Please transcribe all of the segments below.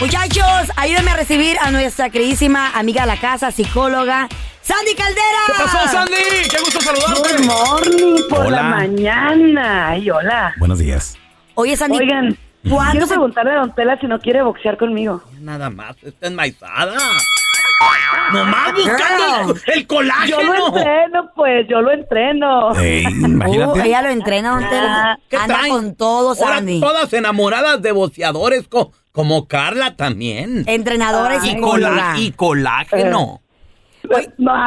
Muchachos, ayúdenme a recibir a nuestra queridísima amiga de la casa, psicóloga, Sandy Caldera. ¿Qué pasó, Sandy? Qué gusto saludarte. Good morning por Hola. la mañana. Ay, hola. Buenos días. Oye, Sandy, Oigan, ¿cuándo quiero se- preguntarle a Don Tela si no quiere boxear conmigo. Nada más, está enmaizada. Nomás buscando el, el Yo colágeno. lo entreno, pues, yo lo entreno. Ey, Uh, imagínate. ella lo entrena, don Tela. ¿Qué Anda traen? con todo, Ahora Sandy. todas enamoradas de boceadores co- como Carla también. Entrenadora y colá- y colágeno. No.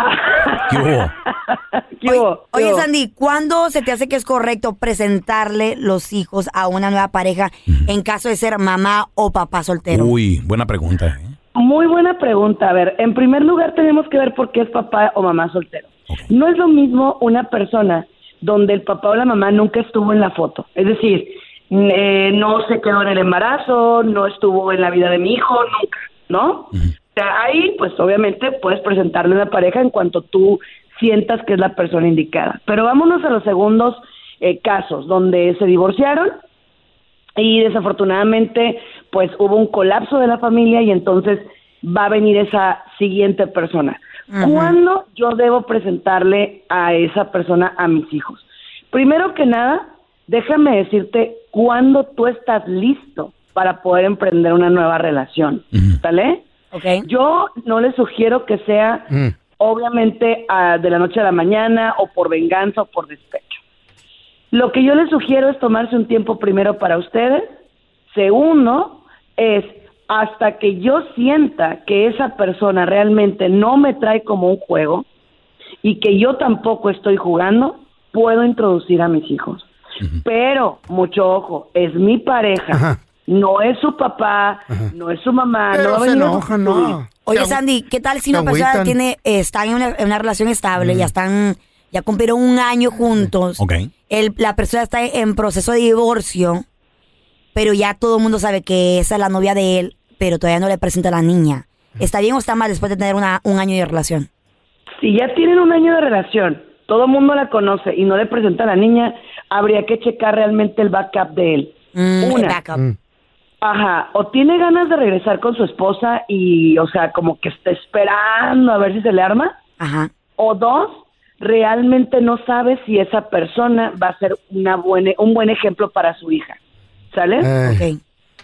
¿Qué hubo? ¿Qué Oye, hubo? ¿Qué oye, hubo? Sandy, ¿cuándo se te hace que es correcto presentarle los hijos a una nueva pareja en caso de ser mamá o papá soltero? Uy, buena pregunta. ¿eh? Muy buena pregunta. A ver, en primer lugar tenemos que ver por qué es papá o mamá soltero. No es lo mismo una persona donde el papá o la mamá nunca estuvo en la foto. Es decir, eh, no se quedó en el embarazo, no estuvo en la vida de mi hijo, nunca, ¿no? O sea, ahí, pues obviamente puedes presentarle una pareja en cuanto tú sientas que es la persona indicada. Pero vámonos a los segundos eh, casos, donde se divorciaron y desafortunadamente pues hubo un colapso de la familia y entonces va a venir esa siguiente persona. ¿Cuándo yo debo presentarle a esa persona a mis hijos? Primero que nada, déjame decirte cuándo tú estás listo para poder emprender una nueva relación, ¿sale? ¿Ok? Yo no le sugiero que sea obviamente ah, de la noche a la mañana o por venganza o por despecho. Lo que yo les sugiero es tomarse un tiempo primero para ustedes. Segundo, es hasta que yo sienta que esa persona realmente no me trae como un juego y que yo tampoco estoy jugando, puedo introducir a mis hijos. Pero, mucho ojo, es mi pareja, Ajá. no es su papá, no es su mamá, no va Pero a se enoja, no. Oye, Sandy, ¿qué tal si una persona tiene, eh, está en una, en una relación estable, ya están, ya cumplieron un año juntos, el- la persona está en proceso de divorcio, pero ya todo el mundo sabe que esa es la novia de él, pero todavía no le presenta a la niña. ¿Está bien o está mal después de tener una, un año de relación? Si ya tienen un año de relación, todo el mundo la conoce y no le presenta a la niña, habría que checar realmente el backup de él. Mm, el Una. backup. Ajá, o tiene ganas de regresar con su esposa y, o sea, como que está esperando a ver si se le arma, Ajá. o dos, realmente no sabe si esa persona va a ser una buena, un buen ejemplo para su hija. ¿Sale? Eh, Ok.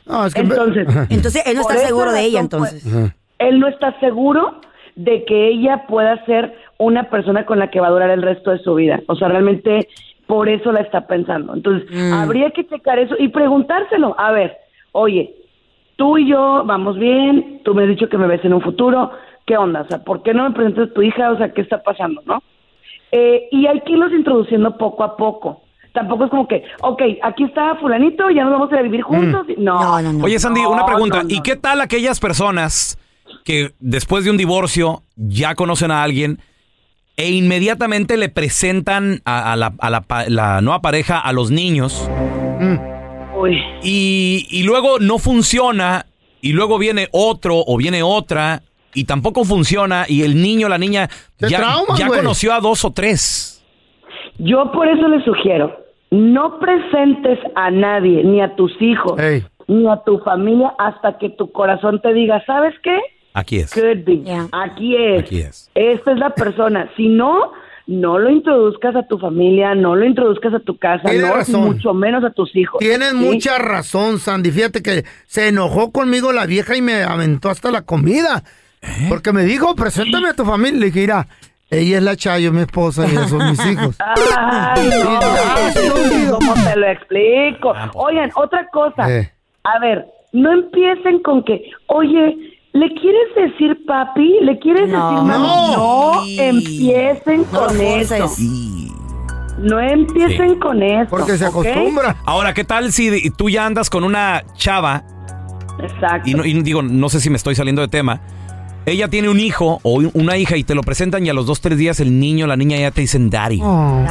no, es que- Entonces, Entonces, él no está seguro de ella, pues, entonces. él no está seguro de que ella pueda ser una persona con la que va a durar el resto de su vida. O sea, realmente por eso la está pensando. Entonces, Mm. habría que checar eso y preguntárselo. A ver, oye, tú y yo vamos bien, tú me has dicho que me ves en un futuro, ¿qué onda? O sea, ¿por qué no me presentas a tu hija? O sea, ¿qué está pasando, no? Eh, y hay que irlos introduciendo poco a poco. Tampoco es como que, ok, aquí está fulanito, ya nos vamos a ir a vivir juntos. No, No, no, no. Oye, Sandy, No, una pregunta. no, no. ¿Y qué tal aquellas personas que después de un divorcio ya conocen a alguien e inmediatamente le presentan a, a la, a la pa- la nueva pareja a los niños Uy. y, y luego no funciona y luego viene otro o viene otra y tampoco funciona y el niño o la niña ya, ya conoció a dos o tres? Yo por eso les sugiero, no presentes a nadie, ni a tus hijos, ni a tu familia, hasta que tu corazón te diga, ¿sabes qué? Aquí es. Could be. Ya. Aquí es. Aquí es. Esta es la persona. Si no, no lo introduzcas a tu familia, no lo introduzcas a tu casa, no, razón. mucho menos a tus hijos. Tienes ¿sí? mucha razón, Sandy. Fíjate que se enojó conmigo la vieja y me aventó hasta la comida. Porque me dijo, preséntame a tu familia. Le dije, mira, ella es la Chayo, mi esposa, y ellos son mis hijos. Ay, no. ¿cómo te lo explico? Oigan, otra cosa. Eh. A ver, no empiecen con que, oye, ¿le quieres decir papi? ¿Le quieres No. decir mami? No, empiecen No lo con eso. No empiecen Sí. con eso. Porque se acostumbra. Ahora, ¿qué tal si tú ya andas con una chava Exacto. y, no- y digo, no sé si me estoy saliendo de tema. Ella tiene un hijo o una hija y te lo presentan y a los dos, tres días el niño, la niña ya te dicen daddy. Oh.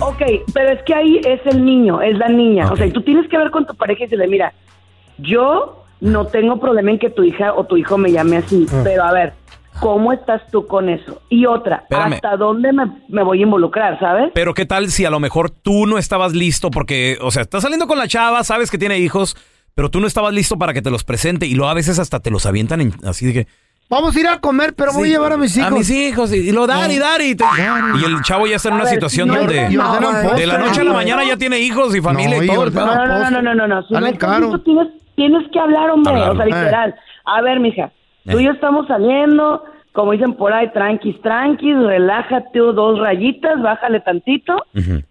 Ok, pero es que ahí es el niño, es la niña. O sea, y tú tienes que ver con tu pareja y decirle, mira, yo no tengo problema en que tu hija o tu hijo me llame así, Ah. pero a ver, ¿cómo estás tú con eso? Y otra, Espérame. ¿hasta dónde me, me voy a involucrar, sabes? Pero ¿qué tal si a lo mejor tú no estabas listo porque, o sea, estás saliendo con la chava, sabes que tiene hijos, pero tú no estabas listo para que te los presente y luego a veces hasta te los avientan en- así de que... Vamos a ir a comer, pero voy a llevar a mis hijos. A mis hijos y, y lo dan y dar y, te- y el chavo ya está en A una ver, situación no, donde no, no, postre. de la noche a la mañana ya tiene hijos y familia No, y todo. el pedo. No, no, no, no, no, no, no. Si no estás caro. listo, tienes, tienes que hablar, hombre. Hablar. O sea, literal. A ver, mija, tú Eh. y yo estamos saliendo, como dicen por ahí, tranquis, tranquis, relájate dos rayitas, bájale tantito.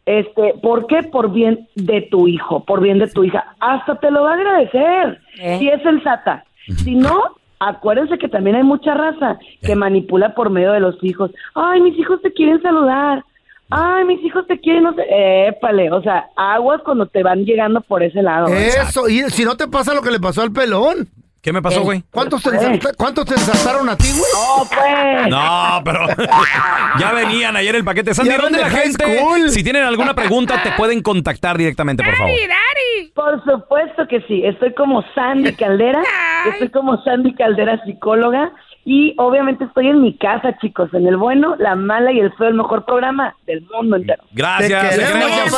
Este, ¿por qué? Por bien de tu hijo, por bien de tu hija. Hasta te lo va a agradecer. Eh. Si es sensata. Si no, acuérdense que también hay mucha raza que manipula por medio de los hijos. Ay, mis hijos te quieren saludar. Ay, mis hijos te quieren, no sé. Épale, o sea, aguas cuando te van llegando por ese lado. Eso, y si no te pasa lo que le pasó al pelón. ¿Qué me pasó, güey? ¿Cuántos te, ¿cuántos te ensartaron a ti, güey? No, pues. No, pero ya venían ayer el paquete. Sandy, ¿dónde de la gente? school. Si tienen alguna pregunta, te pueden contactar directamente, por favor. Por supuesto que sí. Estoy como Sandy Caldera. Estoy como Sandy Caldera, psicóloga. Y obviamente estoy en mi casa, chicos. En el bueno, la mala y el feo, el mejor programa del mundo entero. Gracias. te queremos.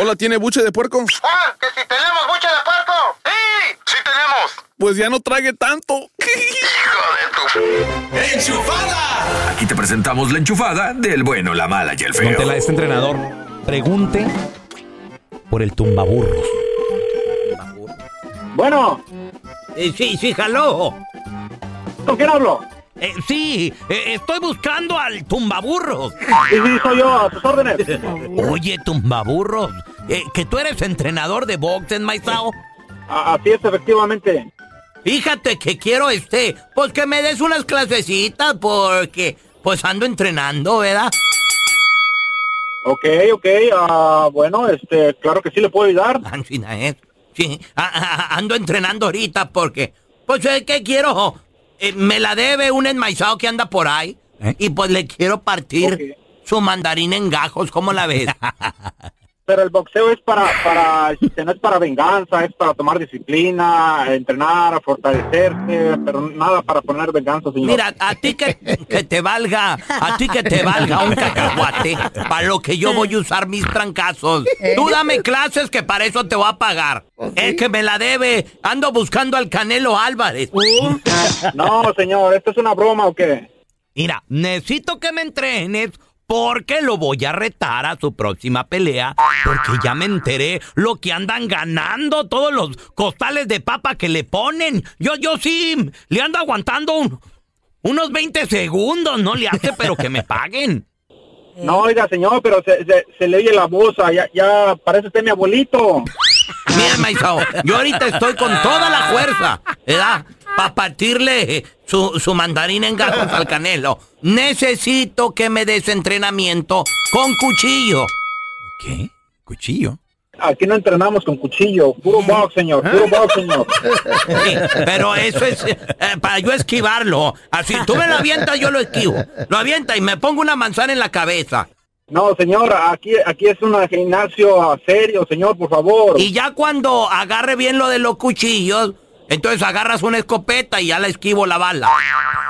Hola, ¿tiene buche de puerco? ¡Ah! ¡Que si tenemos buche de puerco! ¡Sí! ¡Sí tenemos! Pues ya no trague tanto. ¡Hijo de tu... Aquí te presentamos la enchufada del bueno, la mala y el feo. Este entrenador, pregunte por el tumbaburros. Bueno, Eh, sí, sí, jaló. ¿con quién hablo? Eh, sí, eh, estoy buscando al tumbaburros. Sí, sí, soy yo, a tus órdenes. Oye, tumbaburros, eh, que tú eres entrenador de box en Maizao. Así es, efectivamente. Fíjate que quiero este, pues que me des unas clasecitas porque pues ando entrenando, ¿verdad? Ok, ok, ah, bueno, este, claro que sí le puedo ayudar. ¿eh? Sí, a- a- ando entrenando ahorita porque pues es que quiero, eh, me la debe un enmaizado que anda por ahí ¿Eh? y pues le quiero partir su mandarín en gajos, ¿cómo la ves? Pero el boxeo es para, para, este, no es para venganza, es para tomar disciplina, entrenar, fortalecerse, pero nada para poner venganza, señor. Mira, a ti que, que te valga, a ti que te valga un cacahuate, para lo que yo voy a usar mis trancazos. Tú dame clases que para eso te voy a pagar. El que me la debe, ando buscando al Canelo Álvarez. No, señor, ¿esto es una broma o qué? Mira, necesito que me entrenes porque lo voy a retar a su próxima pelea porque ya me enteré lo que andan ganando todos los costales de papa que le ponen. Yo, yo sí, le ando aguantando un- unos 20 segundos, no le hace, pero que me paguen. No, oiga, señor, pero se, se, se le oye la voz, ya, ya parece usted mi abuelito. Mira, Maizao, yo ahorita estoy con toda la fuerza, ¿verdad? Para partirle eh, su, su mandarín en gajos al canelo. Necesito que me des entrenamiento con cuchillo. ¿Qué? ¿Cuchillo? Aquí no entrenamos con cuchillo, puro box, señor, puro box, señor. Sí, pero eso es eh, para yo esquivarlo. Así tú me lo avientas, yo lo esquivo. Lo avienta y me pongo una manzana en la cabeza. No, señor, aquí, aquí es un gimnasio serio, señor, por favor. Y ya cuando agarre bien lo de los cuchillos, entonces agarras una escopeta y ya la esquivo la bala.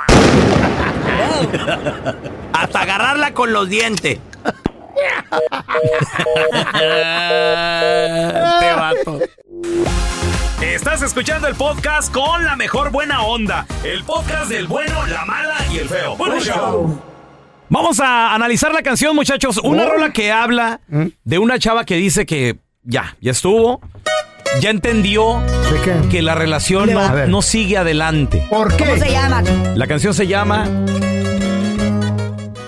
Hasta agarrarla con los dientes. Este vato. Estás escuchando el podcast con la mejor buena onda. El podcast del bueno, la mala y el feo. Bueno, show. Vamos a analizar la canción, muchachos. Una rola que habla de una chava que dice que ya, ya estuvo. ya entendió ¿De qué? que la relación no, no sigue adelante. ¿Por qué? ¿Cómo se llama? La canción se llama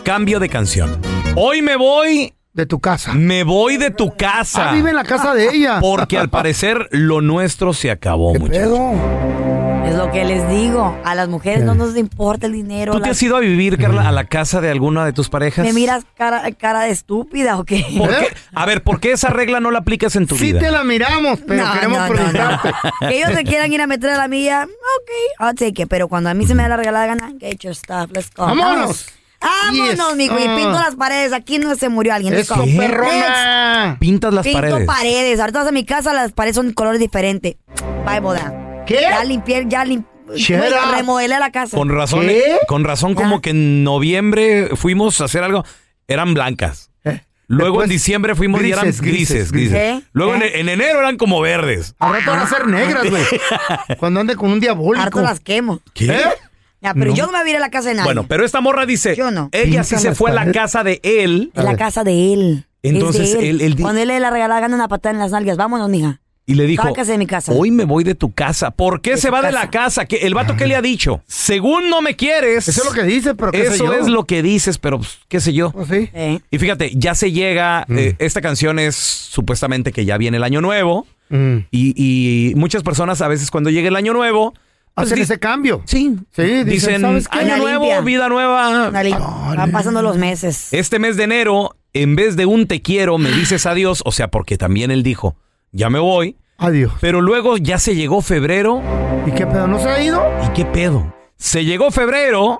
Cambio de canción. Hoy me voy, De tu casa. me voy de tu casa. Ah, vive en la casa de ella. Porque al parecer lo nuestro se acabó, ¿Qué muchachos. Es lo que les digo. A las mujeres no nos importa el dinero. ¿Tú te las- has ido a vivir, Carla, a la casa de alguna de tus parejas? ¿Me miras cara, cara de estúpida o qué? ¿Por ¿Eh? qué? A ver, ¿por qué esa regla no la aplicas en tu Sí vida? te la miramos, pero No, queremos no, no, preguntarte. Que ellos se quieran ir a meter a la mía, ok, I'll take it. Pero cuando a mí se me da la regalada gana, get your stuff, let's go. ¡Vámonos! Vámonos, Yes. mijo, y pinto las paredes. Aquí no se murió alguien. Eso, perrona. Pintas las Pinto paredes. paredes. Ahorita vas a mi casa, las paredes son colores diferentes. Bye, boda. ¿Qué? Ya limpié, ya limpié. Remodelé la casa. Con razón, ¿Qué? con razón como que en noviembre fuimos a hacer algo, eran blancas. Eh, Luego después, en diciembre fuimos y eran grises, grises, grises, grises. grises. Luego en, ¿Eh? en enero eran como verdes. Al rato van a ser negras, güey. Cuando ande con un diabólico. Harto las quemo. ¿Qué? ¿Eh? Ya, pero No. yo no me voy a ir a la casa de nadie. Bueno, pero esta morra dice, Yo no. ella sí se fue a la casa de él es la casa de él. Entonces, él- él Cuando él le la regalada, gana una patada en las nalgas. Vámonos, mija. Y le dijo, Sácase de mi casa. hoy me voy de tu casa. ¿Por qué De se va de casa. la casa? ¿Qué- el vato que le ha dicho, según no me quieres. Eso es lo que dice, pero qué sé Eso yo. es lo que dices, pero pues, qué sé yo. Pues sí. Eh. Y fíjate, ya se llega, Mm. eh, esta canción es supuestamente que ya viene el año nuevo Mm. y, y muchas personas a veces cuando llega el año nuevo, pues, Hacen ese cambio. sí, Sí, dicen, dicen ¿sabes qué? año Una nuevo, limpia. vida nueva. Una Van pasando los meses. Este mes de enero, en vez de un te quiero, me dices adiós, o sea, porque también él dijo, ya me voy, Adiós. pero luego ya se llegó febrero, ¿Y qué pedo? ¿No se ha ido? ¿y qué pedo? Se llegó febrero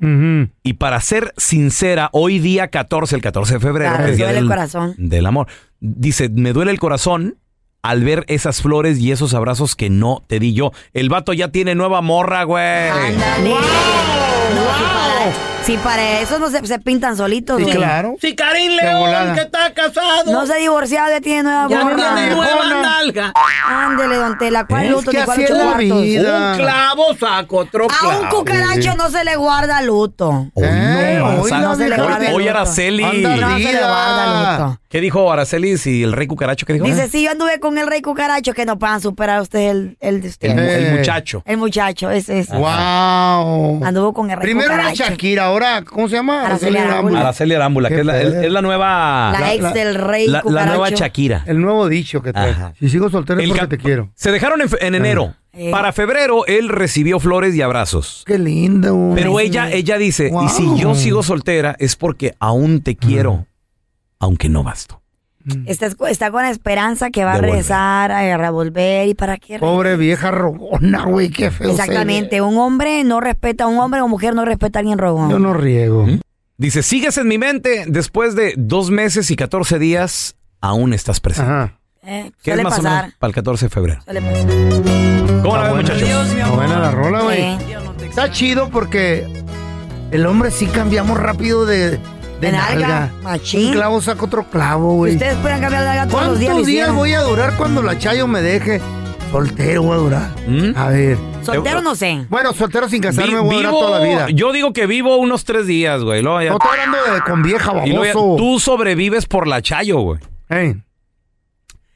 y para ser sincera, hoy día 14, el 14 de febrero, Claro, que es día duele el corazón. del amor, dice, me duele el corazón al ver esas flores y esos abrazos que no te di yo. El vato ya tiene nueva morra, güey. Ándale. No, si si para eso no se, se pintan solitos, Sí, güey. claro. Si Karim. León, que está casado, No se ha divorciado, ya tiene nueva ya tiene nueva nalga. Ándele, don Tela. ¿Cuál Es luto que ni cuál así ocho es la cuartos? vida. Un clavo saco otro A un cucaracho no se le guarda luto. Eh, no, hoy no se le hoy- guarda el hoy luto. Araceli. Anda No se le guarda luto. ¿Qué dijo Araceli y el rey cucaracho? ¿Qué dijo? Dice, si yo anduve con el rey cucaracho, que no puedan superar ustedes el, el de usted. el, Eh. el muchacho. El muchacho, ese es. Wow. Anduvo con el rey Primero era cucaracho. Shakira, ahora, ¿cómo se llama? Araceli Arámbula. Araceli Arámbula, que es la, es- la nueva. La, ex del rey la- la nueva Shakira. El nuevo dicho que trae. Ajá. Si sigo soltero es El porque te quiero. Se dejaron en, enero. Eh. Para febrero, él recibió flores y abrazos. Qué lindo. Pero ella, ella dice, Wow. y si yo sigo soltera es porque aún te quiero, aunque no basto. Está, está con la esperanza que va De a volver. regresar, a revolver y para qué. Pobre vieja rogona, güey, qué feo. Exactamente, un hombre no respeta, un hombre o mujer no respeta a alguien rogón. Yo no riego. Dice, sigues en mi mente, después de dos meses y 14 días, aún estás presente. Ajá. Eh, ¿Qué suele es más o menos para el 14 de febrero? Suele pasar. ¿Cómo la ven, muchachos? Está buena la rola, güey. Eh, Está chido porque el hombre sí cambiamos rápido de, de De nalga, nalga. machín. Un clavo saca otro clavo, güey. Ustedes pueden cambiar de nalga todos los ¿Cuántos días. días, lo hicieron. voy a durar cuando la Chayo me deje? Soltero voy a durar. ¿Mm? A ver. Soltero no sé. Bueno, soltero sin casarme Vi- voy a durar vivo- toda la vida. Yo digo que vivo unos tres días, güey. luego ya- No estoy hablando de con vieja, y luego ya- baboso. tú sobrevives por la chayo, güey. Ey,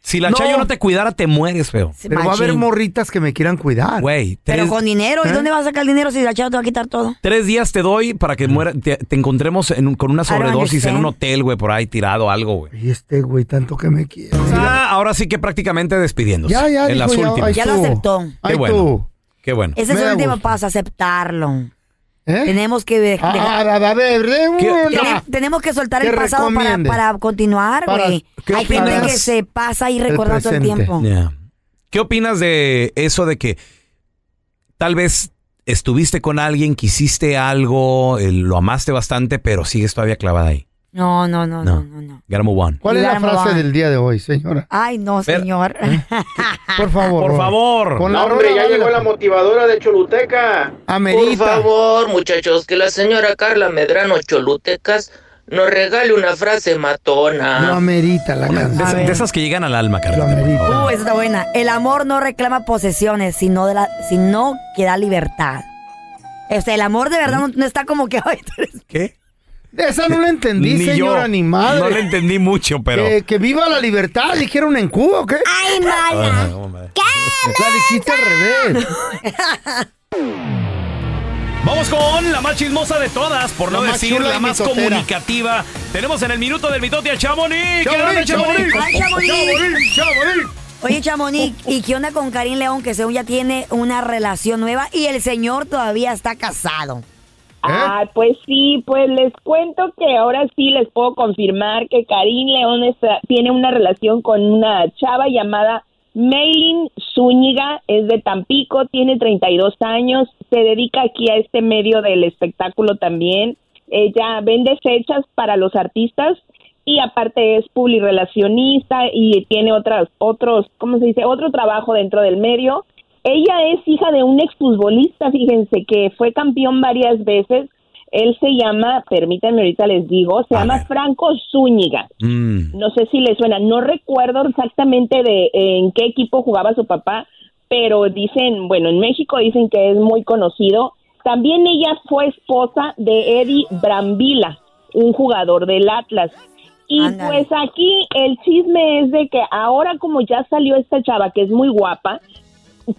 Si la No. chayo no te cuidara, te mueres, feo. Pero va a haber morritas que me quieran cuidar. Güey, Pero tres, con dinero. ¿Y ¿Eh? dónde vas a sacar el dinero si la chava te va a quitar todo? tres días te doy para que muera, te, te encontremos en un- con una sobredosis en un hotel, güey, por ahí tirado, algo, güey. Y este güey, tanto que me quiere. Ah, ahora sí que prácticamente despidiéndose. Ya, ya, En dijo, las ya, últimas. Ya lo aceptó. Ahí Qué bueno. tú. Qué bueno. Ese es el último paso, aceptarlo. ¿Eh? Tenemos que Ah, dejar- a ver, de ¿Qué- una. Tenem- tenemos que soltar el pasado para, continuar, güey. ¿qué Hay gente opinas que se pasa del recordando todo el tiempo. ¿Qué opinas de eso de que tal vez estuviste con alguien, quisiste algo, eh, lo amaste bastante, pero sigues todavía clavada ahí? No, no, no, No. no, no, no. Gotta move on. ¿Cuál es la frase del día de hoy, señora? Ay, no, Pero- señor. Por favor. Por favor. Con la hombre, rola, ya dale llegó la motivadora de Choluteca. Por Amerita. favor, muchachos, que la señora Carla Medrano Cholutecas nos regale una frase Lo matona. amerita la De, canción. de esas que llegan al alma, Lo Carla. amerita. Uh, esa está buena. El amor no reclama posesiones, sino, de la, sino que da libertad. O sea, el amor de verdad no, no está como que... ay, tú eres- ¿Qué? Esa no la entendí, Ni señora, yo. ni madre. No le entendí mucho, pero. Que, que viva la libertad, dijeron en Cuba, ¿o qué? ¡Ay, mala! La dijiste al revés. Vamos con la más chismosa de todas, por no La más decir chula la y más mitotera. comunicativa. Tenemos en el minuto del mitote a Chamonix. ¿Qué Chamonix, Chamonix? Chamonix. ¡Ay, Chamonix! Chamonix. Oye, Chamonix, ¿y qué onda con Karim León, que según ya tiene una relación nueva y el señor todavía está casado? Ah, pues sí, pues les cuento que ahora sí les puedo confirmar que Karim León está- tiene una relación con una chava llamada Maylin Zúñiga, es de Tampico, tiene 32 años, se dedica aquí a este medio del espectáculo también. Ella vende fechas para los artistas y aparte es publirelacionista y tiene otras otros, ¿cómo se dice? Otro trabajo dentro del medio. Ella es hija de un exfutbolista, fíjense, que fue campeón varias veces. Él se llama, permítanme ahorita les digo, se llama Franco Zúñiga. Mm. No sé si le suena, no recuerdo exactamente de en qué equipo jugaba su papá, pero dicen, bueno, en México dicen que es muy conocido. También ella fue esposa de Eddie Brambila, un jugador del Atlas. Y pues aquí el chisme es de que ahora como ya salió esta chava que es muy guapa,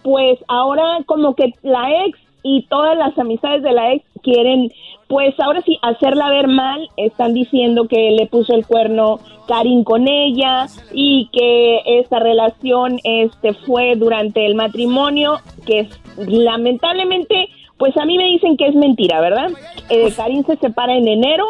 pues ahora como que la ex y todas las amistades de la ex quieren, pues ahora sí, hacerla ver mal. Están diciendo que le puso el cuerno Karin con ella y que esta relación este fue durante el matrimonio, que es, lamentablemente, pues a mí me dicen que es mentira, ¿verdad? Eh, Karin se separa en enero,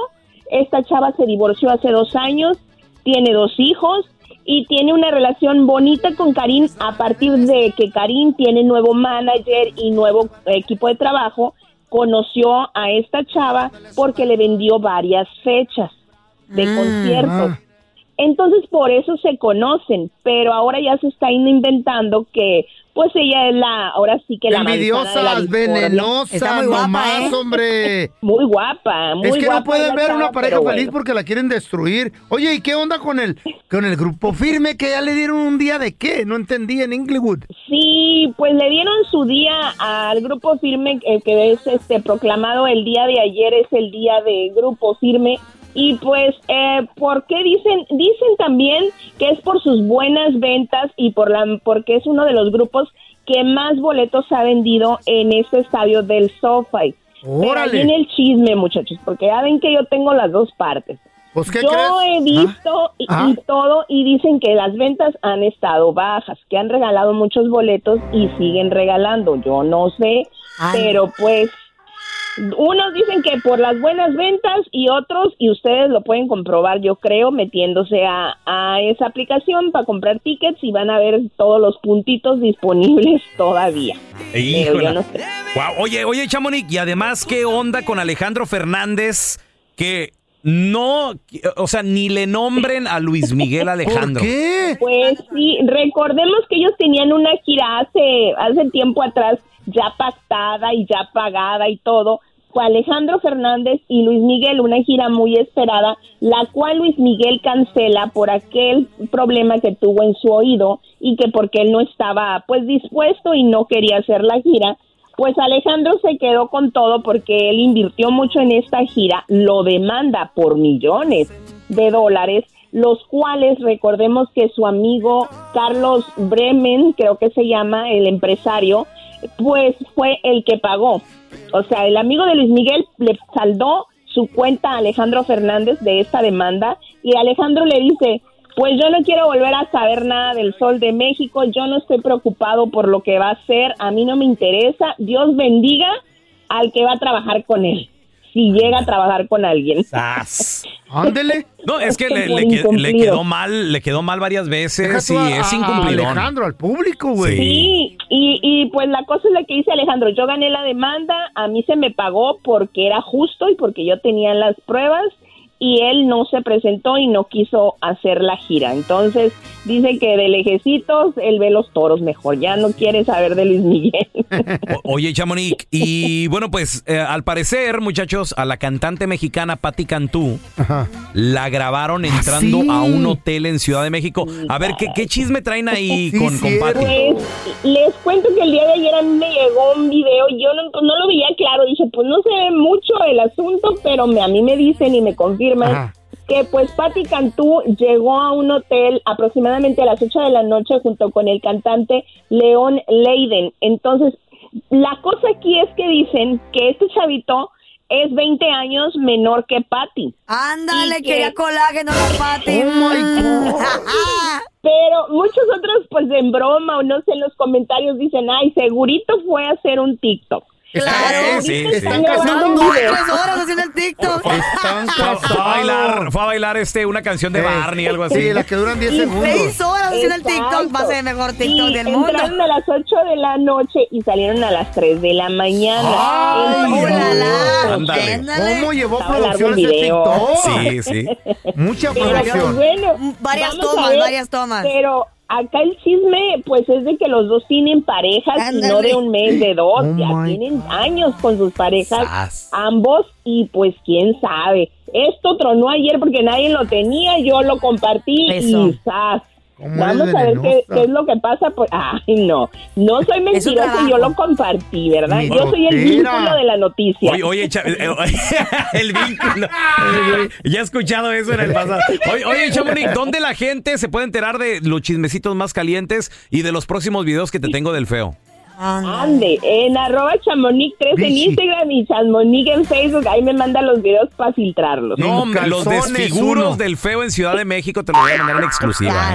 esta chava se divorció hace dos años, tiene dos hijos y tiene una relación bonita con Karim a partir de que Karim tiene nuevo manager y nuevo equipo de trabajo. Conoció a esta chava porque le vendió varias fechas de Mm, conciertos. ah. Entonces por eso se conocen, pero ahora ya se está inventando que pues ella es la, ahora sí que la Envidiosas, venenosas, nomás, hombre. Muy guapa, muy es que guapa no pueden ver una pareja feliz bueno. porque la quieren destruir. Oye, ¿y qué onda con el con el grupo firme que ya le dieron un día de qué? No entendí en Inglewood. Sí, pues le dieron su día al grupo firme, eh, que es este proclamado el día de ayer, es el día de grupo firme. Y pues, eh, ¿por qué dicen? Dicen también que es por sus buenas ventas y por la, porque es uno de los grupos que más boletos ha vendido en este estadio del SoFi. Pero ahí en el chisme, muchachos, porque ya ven que yo tengo las dos partes. Pues, ¿qué yo crees? he visto y, Ah. y todo y dicen que las ventas han estado bajas, que han regalado muchos boletos y siguen regalando. Yo no sé, pero pues unos dicen que por las buenas ventas y otros, y ustedes lo pueden comprobar, yo creo, metiéndose a, a esa aplicación para comprar tickets y van a ver todos los puntitos disponibles todavía. Pero Híjole. yo no sé. Oye, oye, Chamonix, y además, ¿qué onda con Alejandro Fernández? Que no, o sea, ni le nombren a Luis Miguel Alejandro. Pues sí, recordemos que ellos tenían una gira hace, hace tiempo atrás ya pactada y ya pagada y todo. Fue Alejandro Fernández y Luis Miguel, una gira muy esperada, la cual Luis Miguel cancela por aquel problema que tuvo en su oído y que porque él no estaba pues dispuesto y no quería hacer la gira. Pues Alejandro se quedó con todo porque él invirtió mucho en esta gira, lo demanda por millones de dólares, los cuales recordemos que su amigo Carlos Bremen, creo que se llama el empresario, pues fue el que pagó. O sea, el amigo de Luis Miguel le saldó su cuenta a Alejandro Fernández de esta demanda y Alejandro le dice, pues yo no quiero volver a saber nada del Sol de México, yo no estoy preocupado por lo que va a hacer, a mí no me interesa, Dios bendiga al que va a trabajar con él, si llega a trabajar con alguien. Ándele. No, es que le, Por le que- le incumplido. quedó mal, le quedó mal varias veces y a- es a Alejandro, al público, güey. Sí, y, y pues la cosa es la que dice Alejandro, yo gané la demanda, a mí se me pagó porque era justo y porque yo tenía las pruebas y él no se presentó y no quiso hacer la gira. Entonces dice que de lejecitos él ve los toros mejor, ya no quiere saber de Luis Miguel. O- Oye, Chamonix, y bueno, pues eh, al parecer, muchachos, a la cantante mexicana Patti Cantú la grabaron entrando sí? a un hotel en Ciudad de México. A ver, ¿qué, qué chisme traen ahí Sí, con, con. Patti? Pues les cuento que el día de ayer a mí me llegó un video, yo no, no lo veía claro, dije, pues no se ve mucho el asunto, pero me, a mí me dicen y me Ajá. que pues Patti Cantú llegó a un hotel aproximadamente a las 8 de la noche junto con el cantante León Leiden. Entonces, la cosa aquí es que dicen que este chavito es 20 años menor que Patti. Ándale, quería colágeno la Pati. Pero muchos otros, pues en broma o no sé, en los comentarios dicen, ay, segurito fue a hacer un TikTok. Claro. Sí, sí, están. Tres horas haciendo el TikTok. Están Fue, a- fue a bailar, fue a bailar este, una canción de Barney, algo así. Sí, las que duran 10 Y segundos. Seis horas haciendo el. TikTok. Va a ser el mejor TikTok del mundo. Entraron a las 8 de la noche y salieron a las 3 de la mañana. Ay, ¡Oh. ¿Cómo llevó producción el ese. TikTok? Sí, sí. Mucha producción. bueno, Varias tomas, varias tomas. Pero acá el chisme, pues es de que los dos tienen parejas y no de un mes, de dos. Oh, ya tienen años con sus parejas, Sas. ambos, y pues quién sabe. Esto tronó ayer porque nadie lo tenía, yo lo compartí Eso. y ¡zas! ¿Cómo Vamos a ver qué, es lo que pasa. Pues, ay, no, no soy mentirosa, trabajo. yo lo compartí, ¿verdad? Yo soy el vínculo de la noticia. Oye, oye, cha- eh, el vínculo. Ya he escuchado eso en el pasado. Oye, oye, Chamonix, ¿dónde la gente se puede enterar de los chismecitos más calientes y de los próximos videos que te tengo del feo? Ande, en arroba chamonix 3 en. Instagram y chamonix en Facebook, ahí me manda los videos para filtrarlos. No, hombre, los desfiguros uno. del feo en Ciudad de México te lo voy a mandar en exclusiva.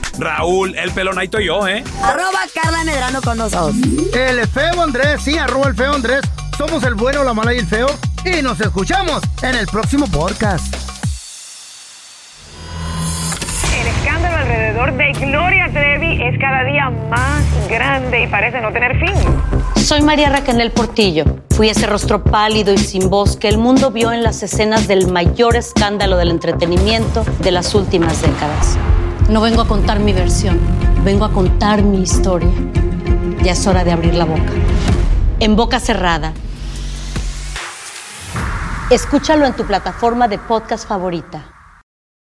Raúl el Pelón, ahí estoy yo, ¿eh? Arroba Carla Medrano con nosotros. El feo Andrés, sí, arroba el feo Andrés. Somos el bueno, la mala y el feo. Y nos escuchamos en el próximo podcast. El escándalo alrededor de Gloria Trevi es cada día más grande y parece no tener fin. Soy María Raquel Portillo. Fui ese rostro pálido y sin voz que el mundo vio en las escenas del mayor escándalo del entretenimiento de las últimas décadas. No vengo a contar mi versión, vengo a contar mi historia. Ya es hora de abrir la boca. En boca cerrada. Escúchalo en tu plataforma de podcast favorita.